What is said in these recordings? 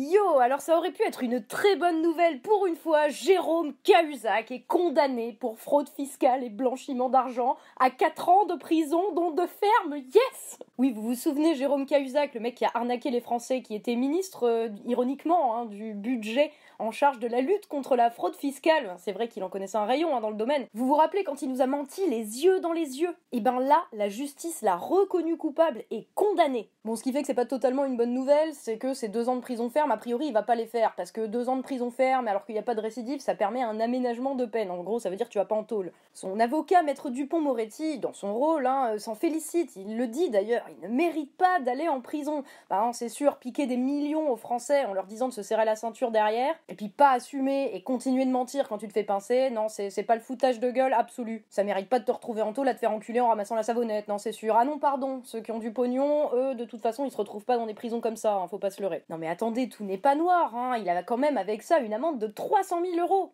Yo, alors ça aurait pu être une très bonne nouvelle pour une fois. Jérôme Cahuzac est condamné pour fraude fiscale et blanchiment d'argent à 4 ans de prison, dont de ferme. Yes Oui, vous vous souvenez, Jérôme Cahuzac, le mec qui a arnaqué les Français, qui était ministre, euh, ironiquement, hein, du budget en charge de la lutte contre la fraude fiscale. C'est vrai qu'il en connaissait un rayon hein, dans le domaine. Vous vous rappelez quand il nous a menti les yeux dans les yeux? Et ben là, la justice l'a reconnu coupable et condamné. Bon, ce qui fait que c'est pas totalement une bonne nouvelle, c'est que ces deux ans de prison ferme, a priori, il va pas les faire parce que deux ans de prison ferme, alors qu'il n'y a pas de récidive, ça permet un aménagement de peine. En gros, ça veut dire que tu vas pas en tôle. Son avocat, maître Dupont-Moretti, dans son rôle, hein, euh, s'en félicite. Il le dit d'ailleurs, il ne mérite pas d'aller en prison. Bah, hein, c'est sûr, piquer des millions aux Français en leur disant de se serrer la ceinture derrière, et puis pas assumer et continuer de mentir quand tu te fais pincer, non, c'est pas le foutage de gueule absolu. Ça mérite pas de te retrouver en tôle à te faire enculer en ramassant la savonnette, non, c'est sûr. Ah non, pardon, ceux qui ont du pognon, eux, de toute façon, ils se retrouvent pas dans des prisons comme ça, hein, faut pas se leurrer. Non mais attendez, tout n'est pas noir, hein, il a quand même avec ça une amende de 300 000 euros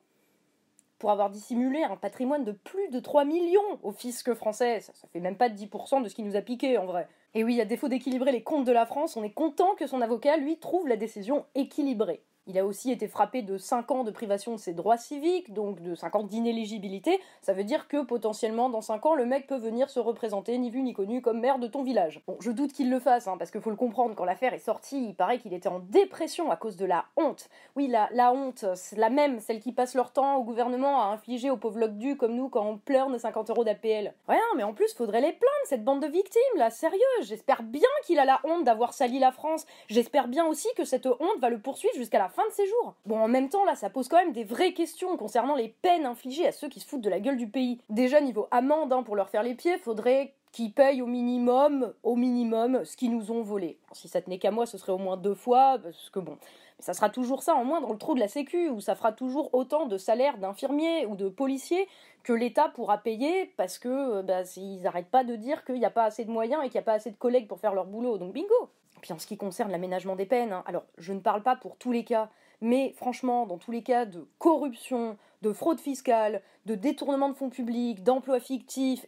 pour avoir dissimulé un patrimoine de plus de 3 millions au fisc français. Ça, ça fait même pas 10% de ce qu'il nous a piqué en vrai. Et oui, à défaut d'équilibrer les comptes de la France, on est content que son avocat, lui, trouve la décision équilibrée. Il a aussi été frappé de 5 ans de privation de ses droits civiques, donc de 5 ans d'inéligibilité. Ça veut dire que potentiellement, dans 5 ans, le mec peut venir se représenter, ni vu ni connu, comme maire de ton village. Bon, je doute qu'il le fasse, hein, parce qu'il faut le comprendre, quand l'affaire est sortie, il paraît qu'il était en dépression à cause de la honte. Oui, la, honte, c'est la même, celle qui passe leur temps au gouvernement à infliger aux pauvres locdus comme nous quand on pleure nos 50 euros d'APL. Ouais, mais en plus, faudrait les plaindre, cette bande de victimes, là, sérieux. J'espère bien qu'il a la honte d'avoir sali la France. J'espère bien aussi que cette honte va le poursuivre jusqu'à la fin de ses jours. Bon, en même temps, là, ça pose quand même des vraies questions concernant les peines infligées à ceux qui se foutent de la gueule du pays. Déjà, niveau amende, hein, pour leur faire les pieds, faudrait qu'ils payent au minimum, au minimum, ce qu'ils nous ont volé. Si ça tenait qu'à moi, ce serait au moins deux fois, parce que bon, mais ça sera toujours ça en moins dans le trou de la sécu, où ça fera toujours autant de salaires d'infirmiers ou de policiers que l'État pourra payer, parce que bah, ils n'arrêtent pas de dire qu'il n'y a pas assez de moyens et qu'il n'y a pas assez de collègues pour faire leur boulot, donc bingo Puis en ce qui concerne l'aménagement des peines, hein, alors je ne parle pas pour tous les cas, mais franchement, dans tous les cas de corruption, de fraude fiscale, de détournement de fonds publics, d'emplois fictifs,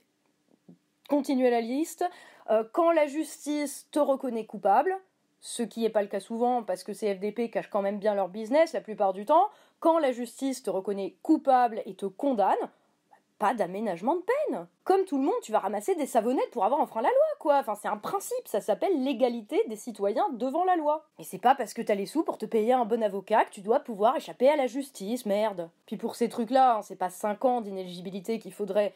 continuez la liste, euh, quand la justice te reconnaît coupable, ce qui n'est pas le cas souvent parce que ces FDP cachent quand même bien leur business la plupart du temps, quand la justice te reconnaît coupable et te condamne, pas d'aménagement de peine. Comme tout le monde, tu vas ramasser des savonnettes pour avoir enfreint la loi, quoi. Enfin, c'est un principe, ça s'appelle l'égalité des citoyens devant la loi. Et c'est pas parce que t'as les sous pour te payer un bon avocat que tu dois pouvoir échapper à la justice, merde. Puis pour ces trucs-là, hein, c'est pas 5 ans d'inéligibilité qu'il faudrait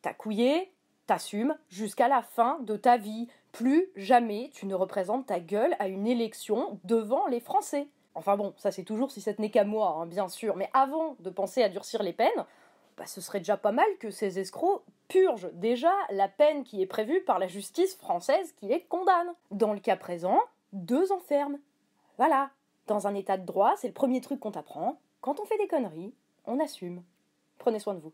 t'accouiller, t'assumes jusqu'à la fin de ta vie. Plus jamais tu ne représentes ta gueule à une élection devant les Français. Enfin bon, ça c'est toujours si ça tenait qu'à moi, hein, bien sûr, mais avant de penser à durcir les peines, bah, ce serait déjà pas mal que ces escrocs purgent déjà la peine qui est prévue par la justice française qui les condamne. Dans le cas présent, deux enfermes. Voilà. Dans un état de droit, c'est le premier truc qu'on t'apprend. Quand on fait des conneries, on assume. Prenez soin de vous.